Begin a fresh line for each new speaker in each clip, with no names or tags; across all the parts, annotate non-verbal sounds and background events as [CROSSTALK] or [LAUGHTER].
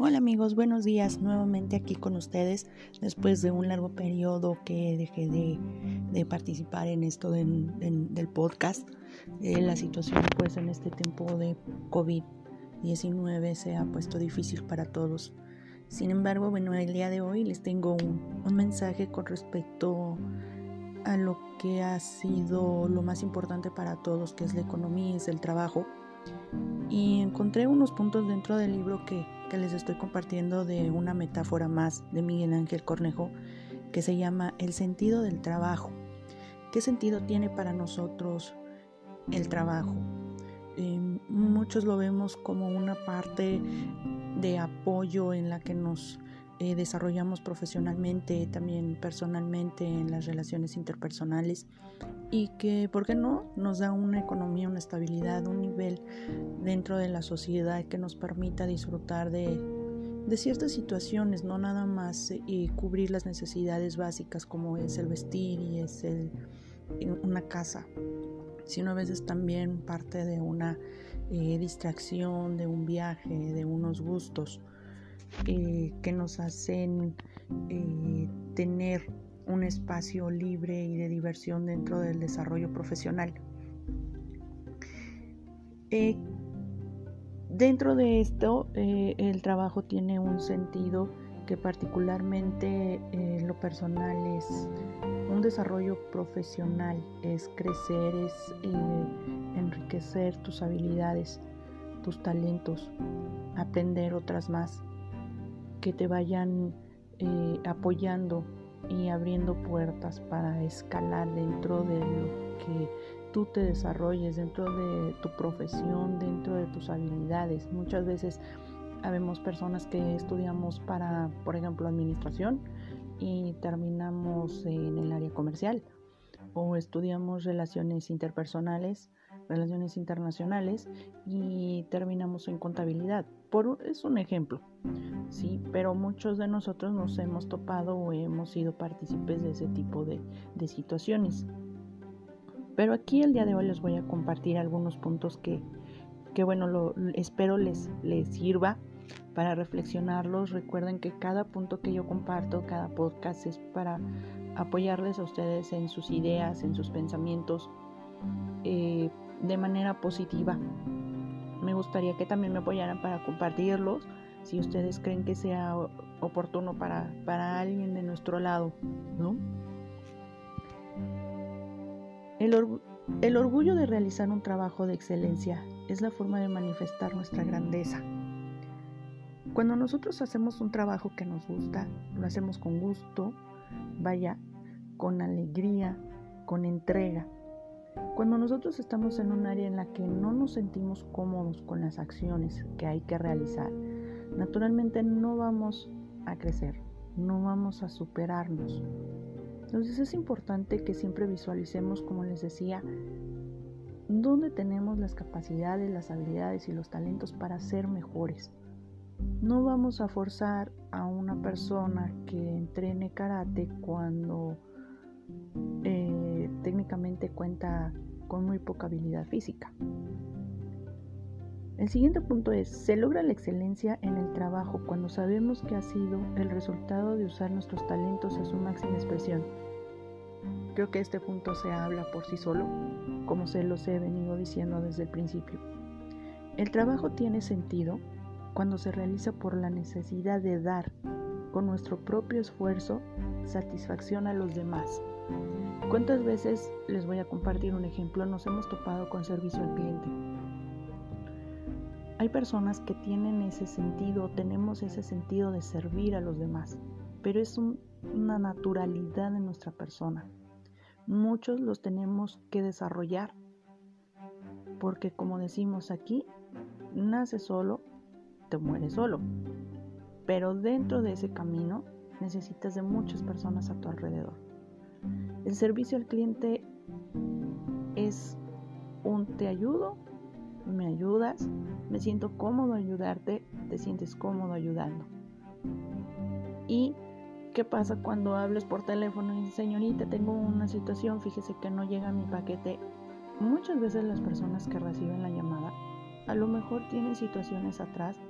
Hola amigos, buenos días. Nuevamente aquí con ustedes después de un largo periodo que dejé de, participar en esto del podcast. Eh, la situación pues en este tiempo de COVID-19 se ha puesto difícil para todos. Sin embargo, bueno, el día de hoy les tengo un, un mensaje con respecto a lo que ha sido lo más importante para todos, que es la economía, es el trabajo. Y encontré unos puntos dentro del libro que que les estoy compartiendo de una metáfora más de Miguel Ángel Cornejo que se llama El sentido del trabajo. ¿Qué sentido tiene para nosotros el trabajo? Eh, muchos lo vemos como una parte de apoyo en la que nos eh, desarrollamos profesionalmente, también personalmente en las relaciones interpersonales y que, ¿por qué no?, nos da una economía, una estabilidad, un nivel dentro de la sociedad que nos permita disfrutar de, de ciertas situaciones, no nada más eh, cubrir las necesidades básicas como es el vestir y es el, una casa, sino a veces también parte de una eh, distracción, de un viaje, de unos gustos. Eh, que nos hacen eh, tener un espacio libre y de diversión dentro del desarrollo profesional. Eh, dentro de esto, el trabajo tiene un sentido que particularmente en lo personal es un desarrollo profesional, es crecer, es enriquecer tus habilidades, tus talentos, aprender otras más que te vayan eh, apoyando y abriendo puertas para escalar dentro de lo que tú te desarrolles, dentro de tu profesión, dentro de tus habilidades. Muchas veces habemos personas que estudiamos para, por ejemplo, administración y terminamos en el área comercial o estudiamos relaciones interpersonales, relaciones internacionales y terminamos en contabilidad. Por, es un ejemplo, sí, pero muchos de nosotros nos hemos topado o hemos sido partícipes de ese tipo de, situaciones. Pero aquí el día de hoy les voy a compartir algunos puntos que, que bueno, lo, espero les, les sirva para reflexionarlos. Recuerden que cada punto que yo comparto, cada podcast es para apoyarles a ustedes en sus ideas, en sus pensamientos eh, de manera positiva. Me gustaría que también me apoyaran para compartirlos si ustedes creen que sea oportuno para, para alguien de nuestro lado, ¿no? El, el orgullo de realizar un trabajo de excelencia es la forma de manifestar nuestra grandeza. Cuando nosotros hacemos un trabajo que nos gusta, lo hacemos con gusto, vaya, con alegría, con entrega. Cuando nosotros estamos en un área en la que no nos sentimos cómodos con las acciones que hay que realizar, naturalmente no vamos a crecer, no vamos a superarnos. Entonces es importante que siempre visualicemos, como les decía, dónde tenemos las capacidades, las habilidades y los talentos para ser mejores. No vamos a forzar a una persona que entrene karate cuando eh, cuenta con muy poca habilidad física. El siguiente punto es, se logra la excelencia en el trabajo cuando sabemos que ha sido el resultado de usar nuestros talentos a su máxima expresión. Creo que este punto se habla por sí solo, como se los he venido diciendo desde el principio. El trabajo tiene sentido cuando se realiza por la necesidad de dar, con nuestro propio esfuerzo, satisfacción a los demás. ¿Cuántas veces, les voy a compartir un ejemplo, nos hemos topado con servicio al cliente? Hay personas que tienen ese sentido, tenemos ese sentido de servir a los demás, pero es una naturalidad de nuestra persona. Muchos los tenemos que desarrollar, porque como decimos aquí, nace solo, te muere solo. Pero dentro de ese camino necesitas de muchas personas a tu alrededor. El servicio al cliente es un te ayudo, me ayudas, me siento cómodo ayudarte, te sientes cómodo ayudando. ¿Y qué pasa cuando hablas por teléfono y señorita, tengo una situación, fíjese que no llega mi paquete? Muchas veces las personas que reciben la llamada a lo mejor tienen situaciones atrás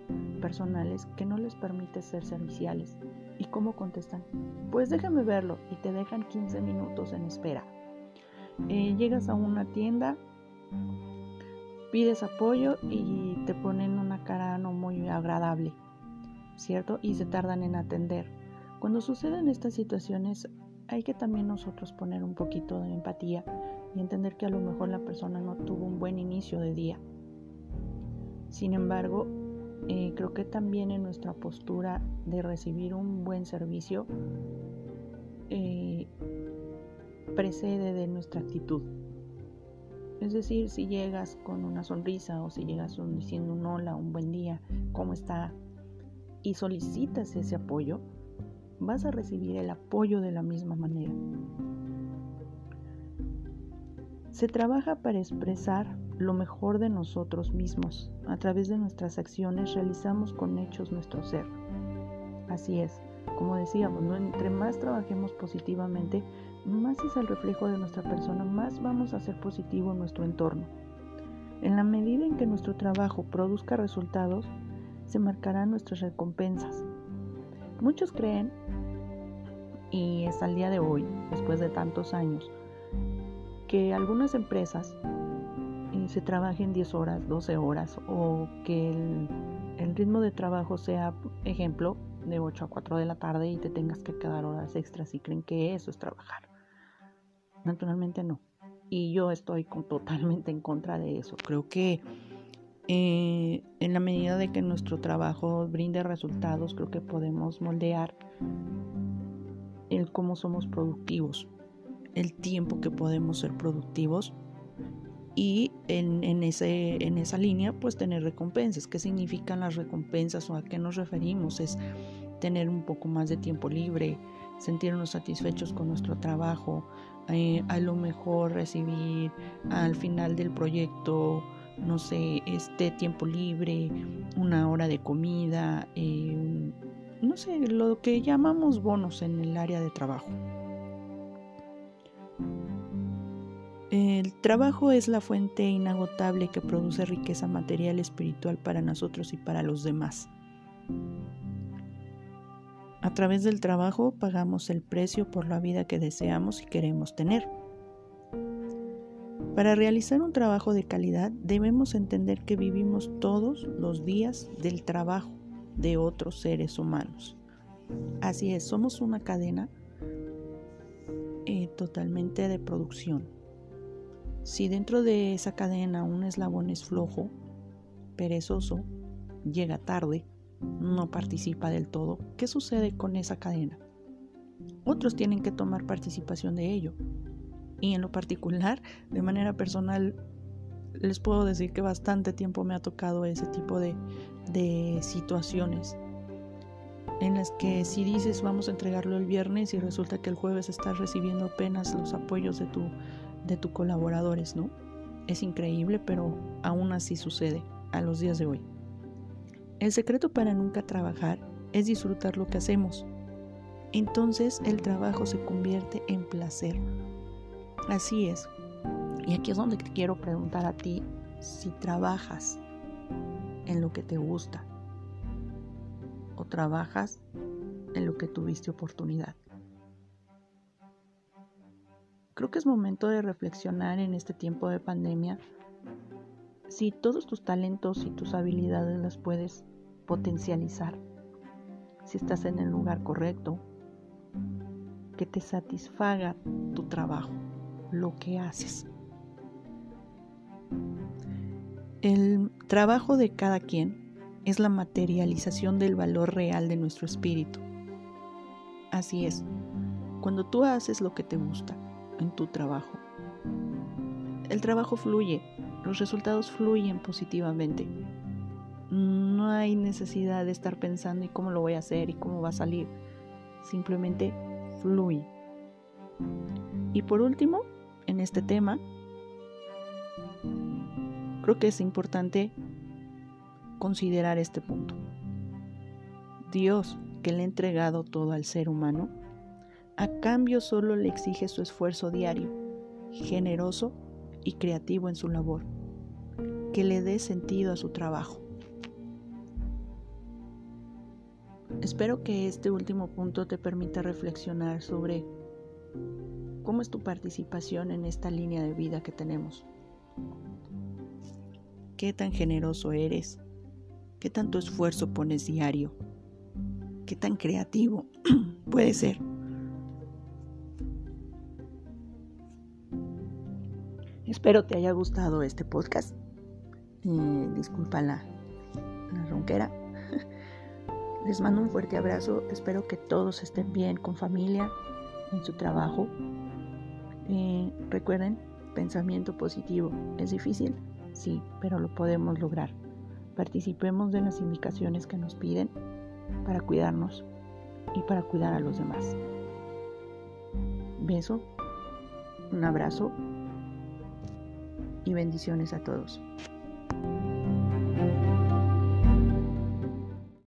personales que no les permite ser serviciales. ¿Y cómo contestan? Pues déjame verlo y te dejan 15 minutos en espera. Eh, llegas a una tienda, pides apoyo y te ponen una cara no muy agradable, ¿cierto? Y se tardan en atender. Cuando suceden estas situaciones hay que también nosotros poner un poquito de empatía y entender que a lo mejor la persona no tuvo un buen inicio de día. Sin embargo, eh, creo que también en nuestra postura de recibir un buen servicio eh, precede de nuestra actitud. Es decir, si llegas con una sonrisa o si llegas diciendo un hola, un buen día, ¿cómo está? Y solicitas ese apoyo, vas a recibir el apoyo de la misma manera. Se trabaja para expresar lo mejor de nosotros mismos. A través de nuestras acciones realizamos con hechos nuestro ser. Así es, como decíamos, entre más trabajemos positivamente, más es el reflejo de nuestra persona, más vamos a ser positivo en nuestro entorno. En la medida en que nuestro trabajo produzca resultados, se marcarán nuestras recompensas. Muchos creen, y es al día de hoy, después de tantos años, que algunas empresas se trabajen 10 horas, 12 horas, o que el, ritmo de trabajo sea, ejemplo, de 8 a 4 de la tarde y te tengas que quedar horas extras y creen que eso es trabajar. Naturalmente no. Y yo estoy totalmente en contra de eso. Creo que eh, en la medida de que nuestro trabajo brinde resultados, creo que podemos moldear el cómo somos productivos, el tiempo que podemos ser productivos y en, en, ese, en esa línea pues tener recompensas. ¿Qué significan las recompensas o a qué nos referimos? Es tener un poco más de tiempo libre, sentirnos satisfechos con nuestro trabajo, eh, a lo mejor recibir al final del proyecto, no sé, este tiempo libre, una hora de comida, eh, no sé, lo que llamamos bonos en el área de trabajo. El trabajo es la fuente inagotable que produce riqueza material y espiritual para nosotros y para los demás. A través del trabajo pagamos el precio por la vida que deseamos y queremos tener. Para realizar un trabajo de calidad debemos entender que vivimos todos los días del trabajo de otros seres humanos. Así es, somos una cadena eh, totalmente de producción. Si dentro de esa cadena un eslabón es flojo, perezoso, llega tarde, no participa del todo, ¿qué sucede con esa cadena? Otros tienen que tomar participación de ello. Y en lo particular, de manera personal, les puedo decir que bastante tiempo me ha tocado ese tipo de, situaciones en las que si dices vamos a entregarlo el viernes y resulta que el jueves estás recibiendo apenas los apoyos de tu de tus colaboradores, ¿no? Es increíble, pero aún así sucede a los días de hoy. El secreto para nunca trabajar es disfrutar lo que hacemos. Entonces el trabajo se convierte en placer. Así es. Y aquí es donde te quiero preguntar a ti si trabajas en lo que te gusta o trabajas en lo que tuviste oportunidad. Creo que es momento de reflexionar en este tiempo de pandemia si todos tus talentos y tus habilidades las puedes potencializar, si estás en el lugar correcto, que te satisfaga tu trabajo, lo que haces. El trabajo de cada quien es la materialización del valor real de nuestro espíritu. Así es, cuando tú haces lo que te gusta en tu trabajo, el trabajo fluye, los resultados fluyen positivamente. No hay necesidad de estar pensando y cómo lo voy a hacer y cómo va a salir. Simplemente fluye. Y por último, en este tema, creo que es importante considerar este punto. Dios, que le ha entregado todo al ser humano, a cambio solo le exige su esfuerzo diario, generoso y creativo en su labor. que le dé sentido a su trabajo. Espero que este último punto te permita reflexionar sobre cómo es tu participación en esta línea de vida que tenemos. ¿Qué tan generoso eres? ¿Qué tanto esfuerzo pones diario? ¿Qué tan creativo [CLEARS THROAT] puede ser? Espero te haya gustado este podcast. Eh, disculpa la, ronquera. [LAUGHS] Les mando un fuerte abrazo. Espero que todos estén bien con familia, en su trabajo. Eh, recuerden, pensamiento positivo. ¿Es difícil? Sí, pero lo podemos lograr. Participemos de las indicaciones que nos piden para cuidarnos y para cuidar a los demás. Beso, un abrazo y bendiciones a todos.